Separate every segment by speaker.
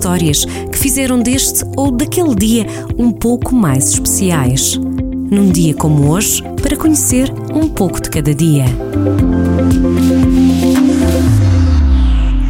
Speaker 1: histórias que fizeram deste ou daquele dia um pouco mais especiais. Num dia como hoje, para conhecer um pouco de cada dia.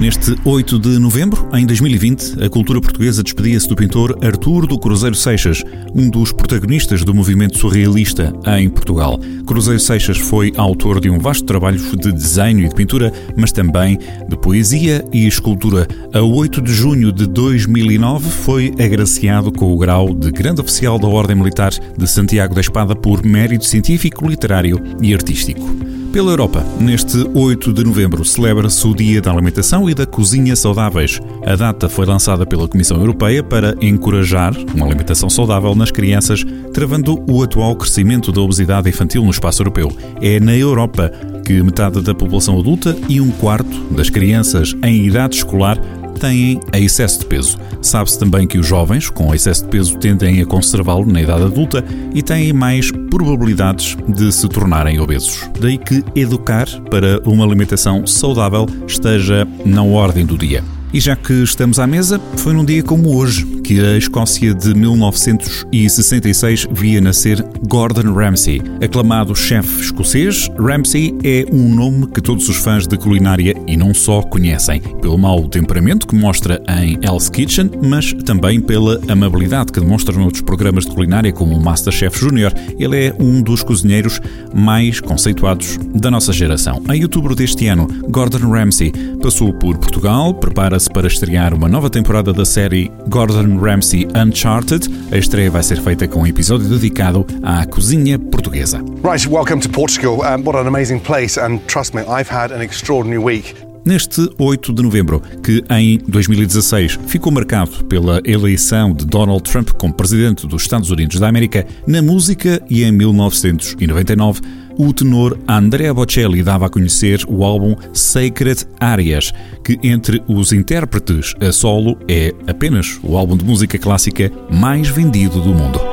Speaker 2: Neste 8 de novembro, em 2020, a cultura portuguesa despedia-se do pintor Artur do Cruzeiro Seixas, um dos protagonistas do movimento surrealista em Portugal. Cruzeiro Seixas foi autor de um vasto trabalho de desenho e de pintura, mas também de poesia e escultura. A 8 de junho de 2009 foi agraciado com o grau de Grande Oficial da Ordem Militar de Santiago da Espada por mérito científico, literário e artístico. Pela Europa, neste 8 de novembro, celebra-se o Dia da Alimentação e da Cozinha Saudáveis. A data foi lançada pela Comissão Europeia para encorajar uma alimentação saudável nas crianças, travando o atual crescimento da obesidade infantil no espaço europeu. É na Europa que metade da população adulta e um quarto das crianças em idade escolar têm excesso de peso. Sabe-se também que os jovens com excesso de peso tendem a conservá-lo na idade adulta e têm mais probabilidades de se tornarem obesos. Daí que educar para uma alimentação saudável esteja na ordem do dia. E já que estamos à mesa, foi num dia como hoje que a Escócia de 1966 via nascer Gordon Ramsay. Aclamado chefe escocês, Ramsay é um nome que todos os fãs de culinária e não só conhecem, pelo mau temperamento que mostra em Hell's Kitchen, mas também pela amabilidade que demonstra noutros programas de culinária como o Masterchef Junior. Ele é um dos cozinheiros mais conceituados da nossa geração. Em outubro deste ano, Gordon Ramsay passou por Portugal, prepara-se para estrear uma nova temporada da série Gordon Ramsay Uncharted. A estreia vai ser feita com um episódio dedicado à cozinha portuguesa.
Speaker 3: Right, welcome to Portugal. Um, what an amazing place and trust me, I've had an extraordinary week.
Speaker 2: Neste 8 de novembro, que em 2016 ficou marcado pela eleição de Donald Trump como presidente dos Estados Unidos da América, na música e em 1999 o tenor Andrea Bocelli dava a conhecer o álbum Sacred Arias, que entre os intérpretes a solo é apenas o álbum de música clássica mais vendido do mundo.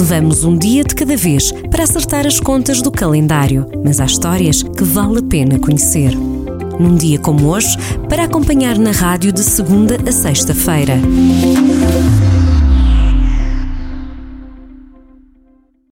Speaker 1: Levamos um dia de cada vez para acertar as contas do calendário, mas há histórias que vale a pena conhecer. Num dia como hoje, para acompanhar na rádio de segunda a sexta-feira.